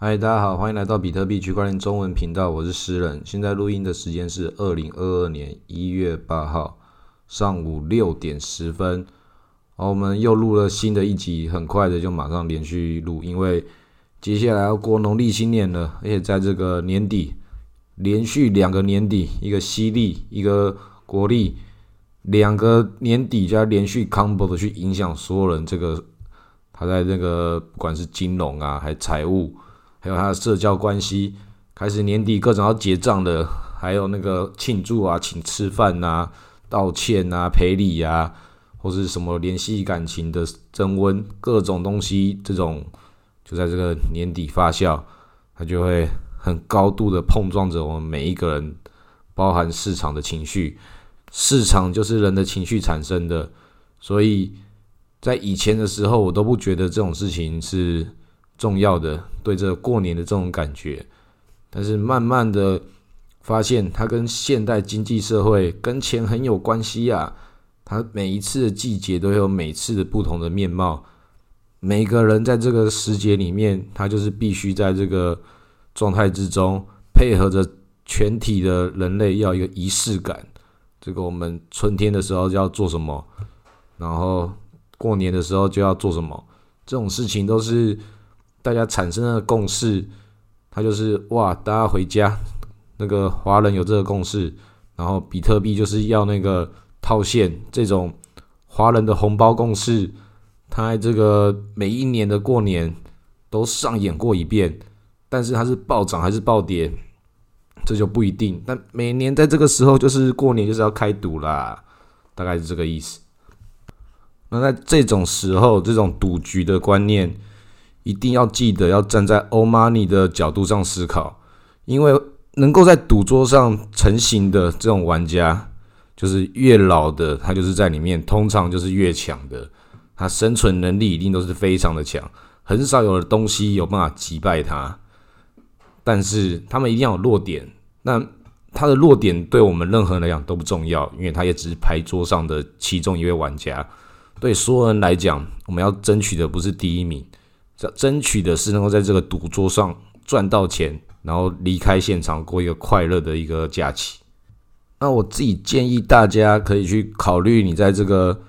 嗨，大家好，欢迎来到比特币区块链中文频道，我是诗人。现在录音的时间是二零二二年一月八号上午六点十分。好，我们又录了新的一集，很快的就马上连续录，因为接下来要过农历新年了，而且在这个年底，连续两个年底，一个西历，一个国历，两个年底加连续 combo 的去影响所有人，这个他在那个不管是金融啊，还财务。有他的社交关系，开始年底各种要结账的，还有那个庆祝啊，请吃饭呐，道歉啊，赔礼啊，或是什么联系感情的增温，各种东西，这种就在这个年底发酵，它就会很高度的碰撞着我们每一个人，包含市场的情绪，市场就是人的情绪产生的，所以在以前的时候，我都不觉得这种事情是。重要的对这过年的这种感觉，但是慢慢的发现，它跟现代经济社会跟钱很有关系啊。它每一次的季节都有每次的不同的面貌，每个人在这个时节里面，他就是必须在这个状态之中，配合着全体的人类要一个仪式感。这个我们春天的时候就要做什么，然后过年的时候就要做什么，这种事情都是。大家产生的共识，它就是哇，大家回家。那个华人有这个共识，然后比特币就是要那个套现，这种华人的红包共识，它这个每一年的过年都上演过一遍，但是它是暴涨还是暴跌，这就不一定。但每年在这个时候，就是过年就是要开赌啦，大概是这个意思。那在这种时候，这种赌局的观念。一定要记得要站在欧 money 的角度上思考，因为能够在赌桌上成型的这种玩家，就是越老的，他就是在里面通常就是越强的，他生存能力一定都是非常的强，很少有的东西有办法击败他。但是他们一定要有弱点，那他的弱点对我们任何人来讲都不重要，因为他也只是牌桌上的其中一位玩家。对所有人来讲，我们要争取的不是第一名。争取的是能够在这个赌桌上赚到钱，然后离开现场过一个快乐的一个假期。那我自己建议大家可以去考虑，你在这个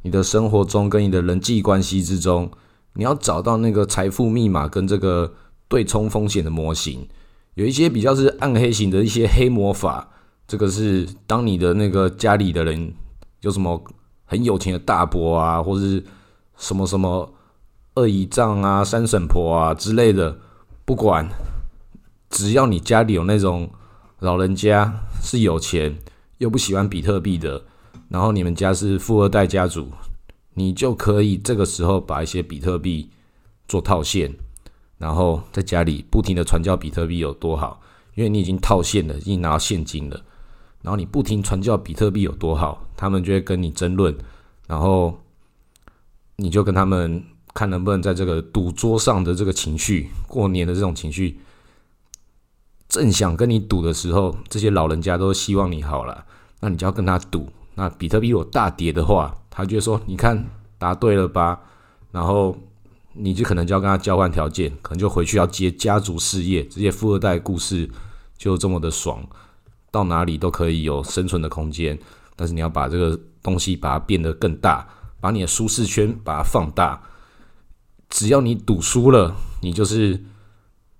你的生活中跟你的人际关系之中，你要找到那个财富密码跟这个对冲风险的模型。有一些比较是暗黑型的一些黑魔法，这个是当你的那个家里的人有什么很有钱的大伯啊，或者是什么什么。二姨丈啊、三婶婆啊之类的，不管，只要你家里有那种老人家是有钱又不喜欢比特币的，然后你们家是富二代家族，你就可以这个时候把一些比特币做套现，然后在家里不停的传教比特币有多好，因为你已经套现了，已经拿现金了，然后你不停传教比特币有多好，他们就会跟你争论，然后你就跟他们。看能不能在这个赌桌上的这个情绪，过年的这种情绪，正想跟你赌的时候，这些老人家都希望你好了，那你就要跟他赌。那比特币有大跌的话，他就说：“你看答对了吧？”然后你就可能就要跟他交换条件，可能就回去要接家族事业，这些富二代故事就这么的爽，到哪里都可以有生存的空间。但是你要把这个东西把它变得更大，把你的舒适圈把它放大。只要你赌输了，你就是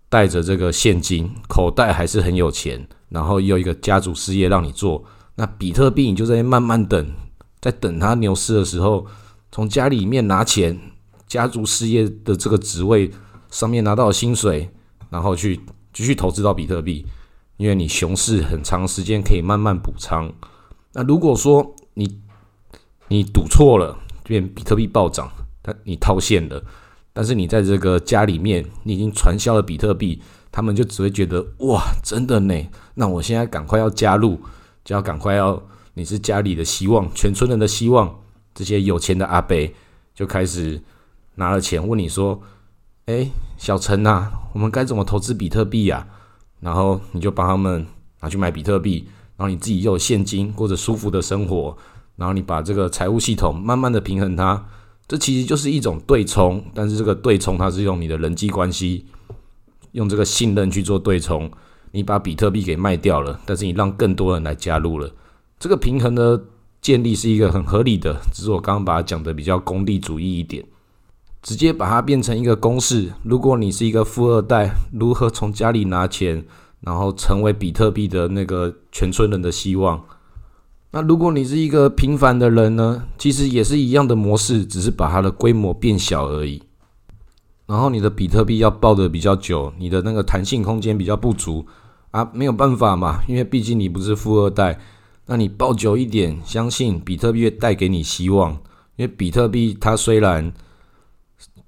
带着这个现金，口袋还是很有钱，然后有一个家族事业让你做。那比特币你就在慢慢等，在等它牛市的时候，从家里面拿钱，家族事业的这个职位上面拿到薪水，然后去继续投资到比特币，因为你熊市很长时间可以慢慢补仓。那如果说你你赌错了，变比特币暴涨，它你套现了。但是你在这个家里面，你已经传销了比特币，他们就只会觉得哇，真的呢。那我现在赶快要加入，就要赶快要，你是家里的希望，全村人的希望。这些有钱的阿伯就开始拿了钱问你说：“哎，小陈呐，我们该怎么投资比特币呀？”然后你就帮他们拿去买比特币，然后你自己又有现金，过着舒服的生活，然后你把这个财务系统慢慢的平衡它。这其实就是一种对冲，但是这个对冲它是用你的人际关系用这个信任去做对冲，你把比特币给卖掉了，但是你让更多人来加入了，这个平衡的建立是一个很合理的，只是我刚刚把它讲的比较功利主义一点，直接把它变成一个公式。如果你是一个富二代，如何从家里拿钱，然后成为比特币的那个全村人的希望？那如果你是一个平凡的人呢？其实也是一样的模式，只是把它的规模变小而已。然后你的比特币要抱的比较久，你的那个弹性空间比较不足啊，没有办法嘛，因为毕竟你不是富二代。那你抱久一点，相信比特币会带给你希望。因为比特币它虽然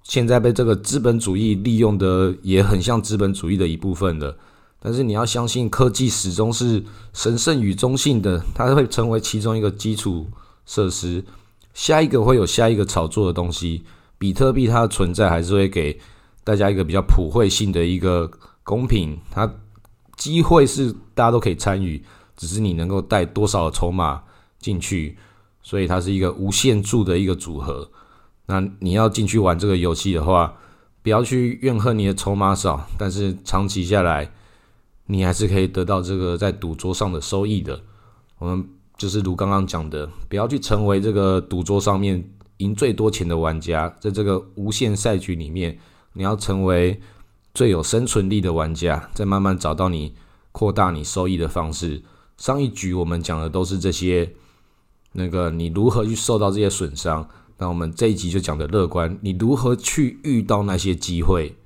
现在被这个资本主义利用的也很像资本主义的一部分了。但是你要相信，科技始终是神圣与中性的，它会成为其中一个基础设施。下一个会有下一个炒作的东西，比特币它的存在还是会给大家一个比较普惠性的一个公平，它机会是大家都可以参与，只是你能够带多少筹码进去，所以它是一个无限注的一个组合。那你要进去玩这个游戏的话，不要去怨恨你的筹码少，但是长期下来。你还是可以得到这个在赌桌上的收益的。我们就是如刚刚讲的，不要去成为这个赌桌上面赢最多钱的玩家，在这个无限赛局里面，你要成为最有生存力的玩家，再慢慢找到你扩大你收益的方式。上一局我们讲的都是这些，那个你如何去受到这些损伤。那我们这一集就讲的乐观，你如何去遇到那些机会，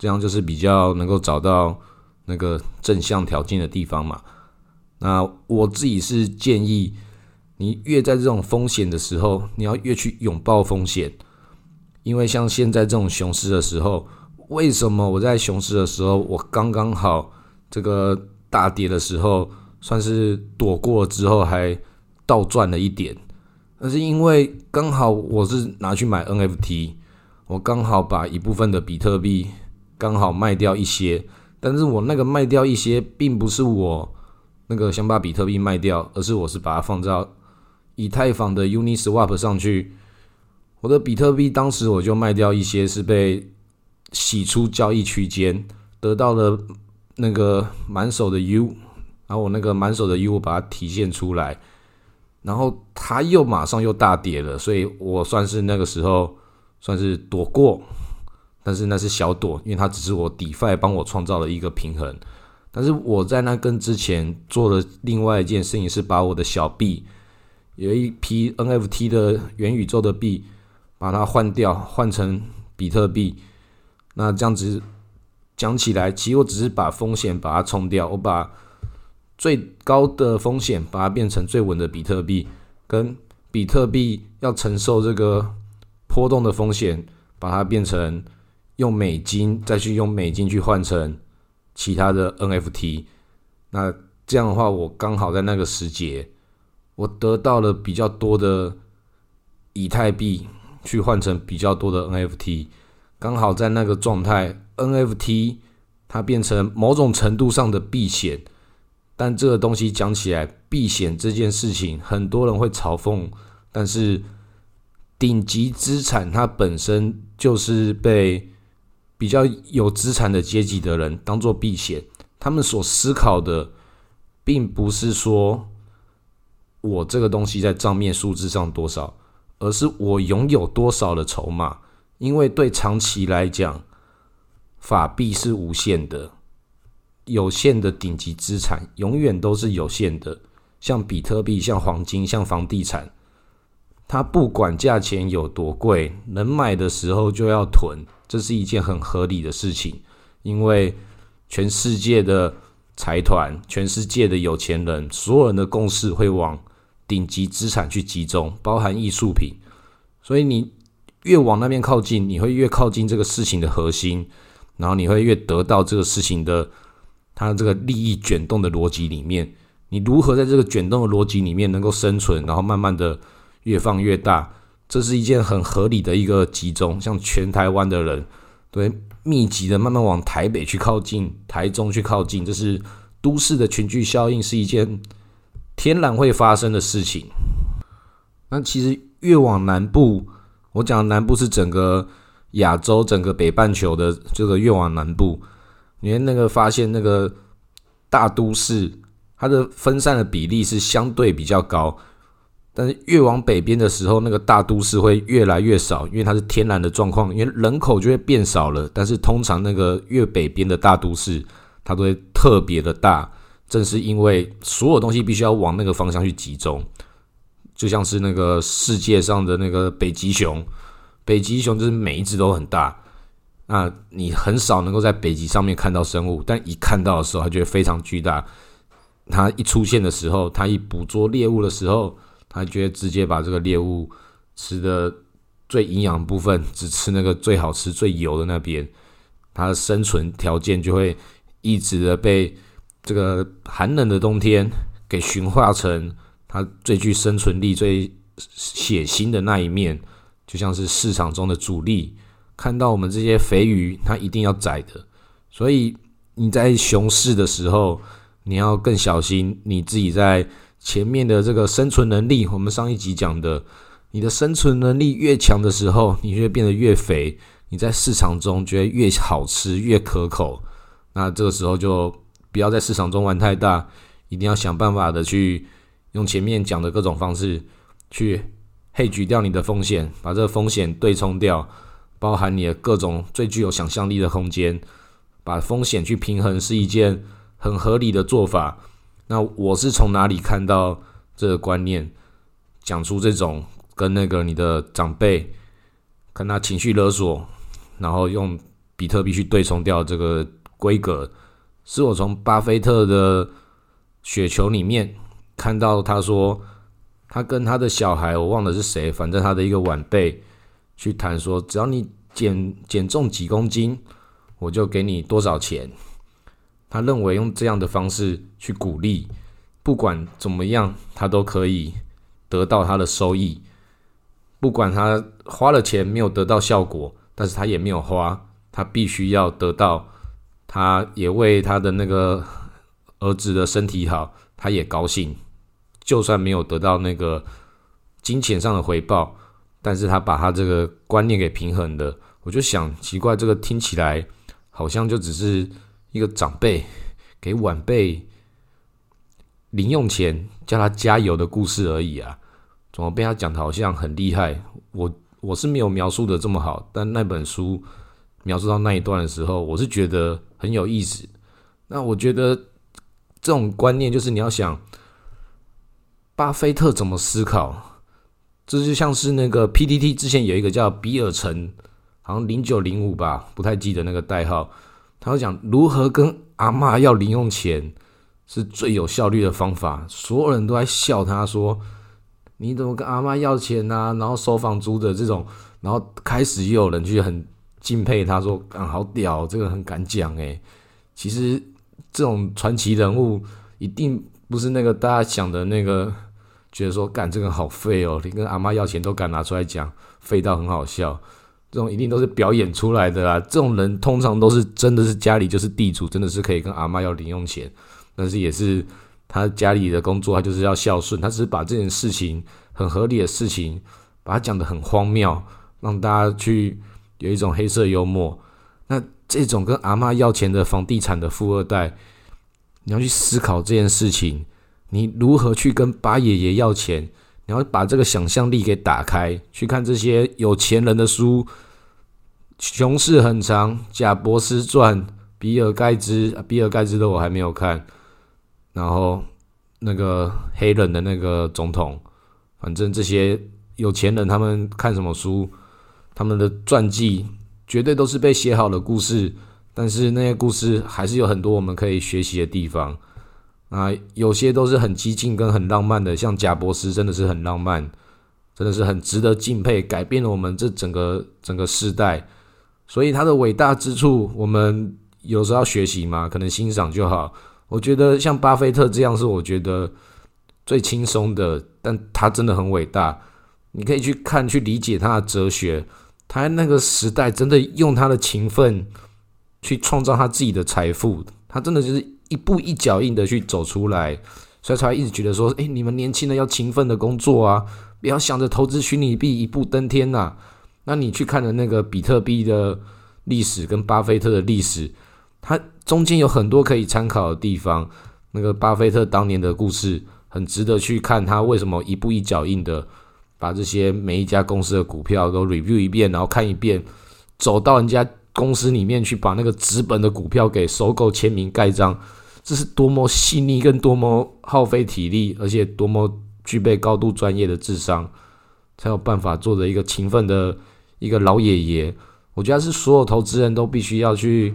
这样就是比较能够找到。那个正向条件的地方嘛，那我自己是建议你越在这种风险的时候，你要越去拥抱风险，因为像现在这种熊市的时候，为什么我在熊市的时候，我刚刚好这个大跌的时候，算是躲过之后还倒赚了一点，那是因为刚好我是拿去买 NFT，我刚好把一部分的比特币刚好卖掉一些。但是我那个卖掉一些，并不是我那个想把比特币卖掉，而是我是把它放到以太坊的 Uniswap 上去。我的比特币当时我就卖掉一些，是被洗出交易区间，得到了那个满手的 U，然后我那个满手的 U 把它体现出来，然后它又马上又大跌了，所以我算是那个时候算是躲过。但是那是小朵，因为它只是我 DeFi 帮我创造了一个平衡。但是我在那跟之前做的另外一件事情，是把我的小币有一批 NFT 的元宇宙的币，把它换掉，换成比特币。那这样子讲起来，其实我只是把风险把它冲掉，我把最高的风险把它变成最稳的比特币，跟比特币要承受这个波动的风险，把它变成。用美金再去用美金去换成其他的 NFT，那这样的话，我刚好在那个时节，我得到了比较多的以太币去换成比较多的 NFT，刚好在那个状态，NFT 它变成某种程度上的避险，但这个东西讲起来，避险这件事情，很多人会嘲讽，但是顶级资产它本身就是被。比较有资产的阶级的人当做避险，他们所思考的，并不是说我这个东西在账面数字上多少，而是我拥有多少的筹码。因为对长期来讲，法币是无限的，有限的顶级资产永远都是有限的，像比特币、像黄金、像房地产，它不管价钱有多贵，能买的时候就要囤。这是一件很合理的事情，因为全世界的财团、全世界的有钱人，所有人的共识会往顶级资产去集中，包含艺术品。所以你越往那边靠近，你会越靠近这个事情的核心，然后你会越得到这个事情的它这个利益卷动的逻辑里面。你如何在这个卷动的逻辑里面能够生存，然后慢慢的越放越大？这是一件很合理的一个集中，像全台湾的人，对密集的慢慢往台北去靠近，台中去靠近，这是都市的群聚效应，是一件天然会发生的事情。那其实越往南部，我讲南部是整个亚洲整个北半球的这个越往南部，你那个发现那个大都市，它的分散的比例是相对比较高。但是越往北边的时候，那个大都市会越来越少，因为它是天然的状况，因为人口就会变少了。但是通常那个越北边的大都市，它都会特别的大，正是因为所有东西必须要往那个方向去集中，就像是那个世界上的那个北极熊，北极熊就是每一只都很大，那你很少能够在北极上面看到生物，但一看到的时候，它就会非常巨大。它一出现的时候，它一捕捉猎物的时候。他觉得直接把这个猎物吃的最营养部分，只吃那个最好吃、最油的那边，它的生存条件就会一直的被这个寒冷的冬天给驯化成它最具生存力、最血腥的那一面，就像是市场中的主力看到我们这些肥鱼，它一定要宰的。所以你在熊市的时候，你要更小心你自己在。前面的这个生存能力，我们上一集讲的，你的生存能力越强的时候，你就会变得越肥，你在市场中觉得越好吃、越可口。那这个时候就不要在市场中玩太大，一定要想办法的去用前面讲的各种方式去嘿举掉你的风险，把这个风险对冲掉，包含你的各种最具有想象力的空间，把风险去平衡是一件很合理的做法。那我是从哪里看到这个观念，讲出这种跟那个你的长辈跟他情绪勒索，然后用比特币去对冲掉这个规格，是我从巴菲特的雪球里面看到他说，他跟他的小孩我忘了是谁，反正他的一个晚辈去谈说，只要你减减重几公斤，我就给你多少钱。他认为用这样的方式去鼓励，不管怎么样，他都可以得到他的收益。不管他花了钱没有得到效果，但是他也没有花，他必须要得到。他也为他的那个儿子的身体好，他也高兴。就算没有得到那个金钱上的回报，但是他把他这个观念给平衡的。我就想奇怪，这个听起来好像就只是。一个长辈给晚辈零用钱，叫他加油的故事而已啊！怎么被他讲的好像很厉害？我我是没有描述的这么好，但那本书描述到那一段的时候，我是觉得很有意思。那我觉得这种观念就是你要想，巴菲特怎么思考？这就像是那个 PDT 之前有一个叫比尔城，好像零九零五吧，不太记得那个代号。他讲如何跟阿妈要零用钱是最有效率的方法，所有人都在笑他说：“你怎么跟阿妈要钱啊？”然后收房租的这种，然后开始也有人去很敬佩他说：“啊，好屌，这个很敢讲诶。其实这种传奇人物一定不是那个大家想的那个，觉得说干这个好废哦，你跟阿妈要钱都敢拿出来讲，废到很好笑。这种一定都是表演出来的啦！这种人通常都是真的是家里就是地主，真的是可以跟阿妈要零用钱，但是也是他家里的工作，他就是要孝顺，他只是把这件事情很合理的事情，把它讲的很荒谬，让大家去有一种黑色幽默。那这种跟阿妈要钱的房地产的富二代，你要去思考这件事情，你如何去跟八爷爷要钱？你要把这个想象力给打开，去看这些有钱人的书，《熊市很长》《贾博士传》《比尔盖茨》比尔盖茨的我还没有看，然后那个黑人的那个总统，反正这些有钱人他们看什么书，他们的传记绝对都是被写好的故事，但是那些故事还是有很多我们可以学习的地方。啊，有些都是很激进跟很浪漫的，像贾博士真的是很浪漫，真的是很值得敬佩，改变了我们这整个整个世代。所以他的伟大之处，我们有时候要学习嘛，可能欣赏就好。我觉得像巴菲特这样是我觉得最轻松的，但他真的很伟大。你可以去看去理解他的哲学，他那个时代真的用他的勤奋去创造他自己的财富，他真的就是。一步一脚印的去走出来，所以才一直觉得说：“哎，你们年轻人要勤奋的工作啊，不要想着投资虚拟币一步登天呐。”那你去看的那个比特币的历史跟巴菲特的历史，它中间有很多可以参考的地方。那个巴菲特当年的故事很值得去看，他为什么一步一脚印的把这些每一家公司的股票都 review 一遍，然后看一遍，走到人家公司里面去把那个纸本的股票给收购、签名、盖章，这是多么细腻跟多么耗费体力，而且多么具备高度专业的智商，才有办法做的一个勤奋的一个老爷爷。我觉得是所有投资人都必须要去。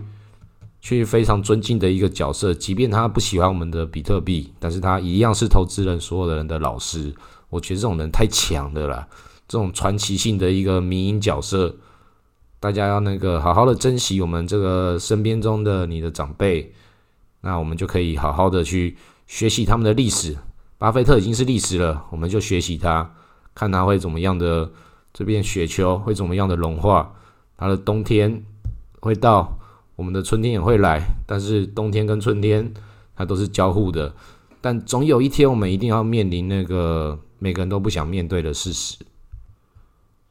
去非常尊敬的一个角色，即便他不喜欢我们的比特币，但是他一样是投资人所有的人的老师。我觉得这种人太强的了，这种传奇性的一个民营角色，大家要那个好好的珍惜我们这个身边中的你的长辈，那我们就可以好好的去学习他们的历史。巴菲特已经是历史了，我们就学习他，看他会怎么样的这边雪球会怎么样的融化，他的冬天会到。我们的春天也会来，但是冬天跟春天它都是交互的。但总有一天，我们一定要面临那个每个人都不想面对的事实，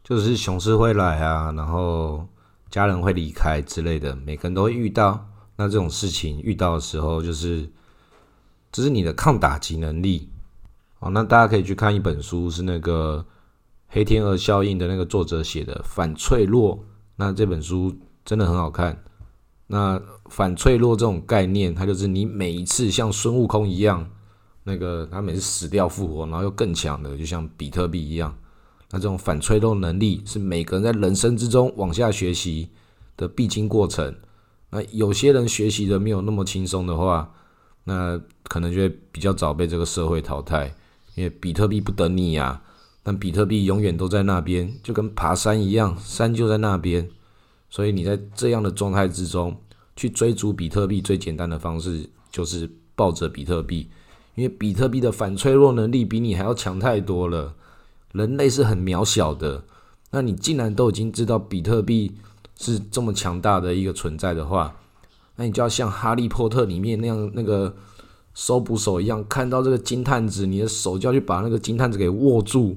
就是熊市会来啊，然后家人会离开之类的，每个人都会遇到。那这种事情遇到的时候，就是这是你的抗打击能力。哦，那大家可以去看一本书，是那个黑天鹅效应的那个作者写的《反脆弱》。那这本书真的很好看。那反脆弱这种概念，它就是你每一次像孙悟空一样，那个他每次死掉复活，然后又更强的，就像比特币一样。那这种反脆弱能力是每个人在人生之中往下学习的必经过程。那有些人学习的没有那么轻松的话，那可能就会比较早被这个社会淘汰，因为比特币不等你呀。但比特币永远都在那边，就跟爬山一样，山就在那边。所以你在这样的状态之中去追逐比特币，最简单的方式就是抱着比特币，因为比特币的反脆弱能力比你还要强太多了。人类是很渺小的，那你既然都已经知道比特币是这么强大的一个存在的话，那你就要像哈利波特里面那样那个搜捕手一样，看到这个金探子，你的手就要去把那个金探子给握住，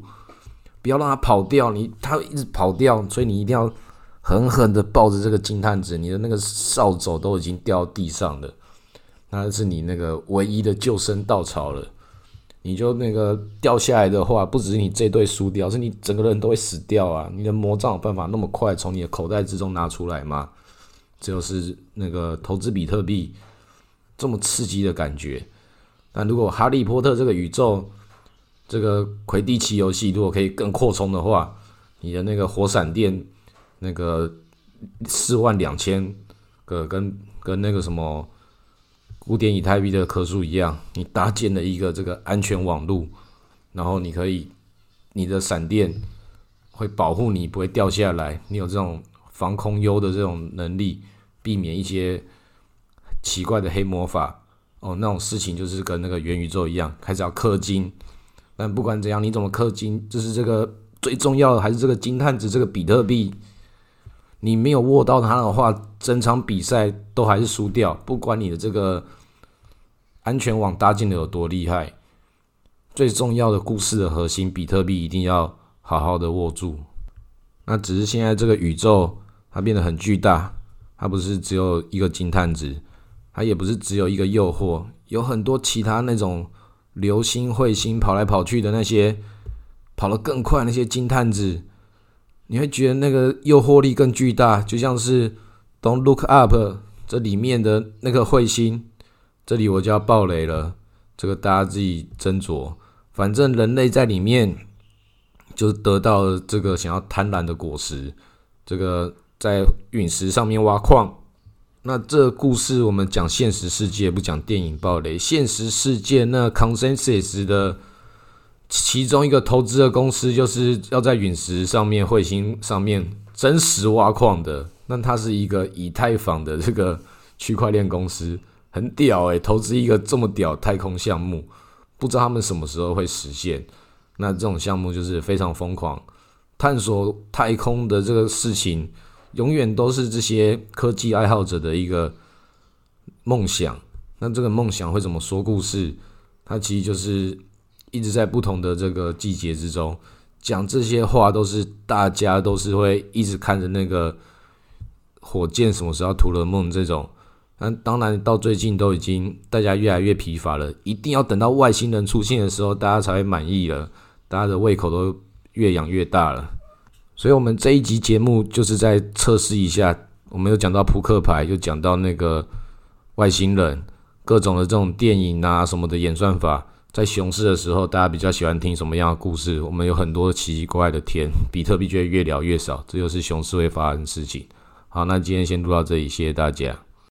不要让他跑掉。你他一直跑掉，所以你一定要。狠狠的抱着这个金探子，你的那个扫帚都已经掉地上了，那是你那个唯一的救生稻草了。你就那个掉下来的话，不只是你这队输掉，是你整个人都会死掉啊！你的魔杖有办法那么快从你的口袋之中拿出来吗？这就是那个投资比特币这么刺激的感觉。但如果哈利波特这个宇宙，这个魁地奇游戏如果可以更扩充的话，你的那个火闪电。那个四万两千个跟跟那个什么五点以太币的棵数一样，你搭建了一个这个安全网路，然后你可以你的闪电会保护你不会掉下来，你有这种防空优的这种能力，避免一些奇怪的黑魔法哦，那种事情就是跟那个元宇宙一样，开始要氪金。但不管怎样，你怎么氪金，就是这个最重要的还是这个金探子这个比特币。你没有握到它的话，整场比赛都还是输掉。不管你的这个安全网搭建的有多厉害，最重要的故事的核心，比特币一定要好好的握住。那只是现在这个宇宙它变得很巨大，它不是只有一个金探子，它也不是只有一个诱惑，有很多其他那种流星彗星跑来跑去的那些跑得更快那些金探子。你会觉得那个诱惑力更巨大，就像是《Don't Look Up》这里面的那个彗星。这里我就要爆雷了，这个大家自己斟酌。反正人类在里面就得到了这个想要贪婪的果实。这个在陨石上面挖矿。那这故事我们讲现实世界，不讲电影爆雷。现实世界那 Consensus 的。其中一个投资的公司就是要在陨石上面、彗星上面真实挖矿的。那它是一个以太坊的这个区块链公司，很屌诶，投资一个这么屌太空项目，不知道他们什么时候会实现。那这种项目就是非常疯狂，探索太空的这个事情，永远都是这些科技爱好者的一个梦想。那这个梦想会怎么说故事？它其实就是。一直在不同的这个季节之中，讲这些话都是大家都是会一直看着那个火箭什么时候屠了梦这种。那当然到最近都已经大家越来越疲乏了，一定要等到外星人出现的时候，大家才会满意了。大家的胃口都越养越大了。所以，我们这一集节目就是在测试一下。我们有讲到扑克牌，又讲到那个外星人，各种的这种电影啊什么的演算法。在熊市的时候，大家比较喜欢听什么样的故事？我们有很多奇奇怪怪的天，比特币就会越聊越少，这就是熊市会发生的事情。好，那今天先录到这里，谢谢大家。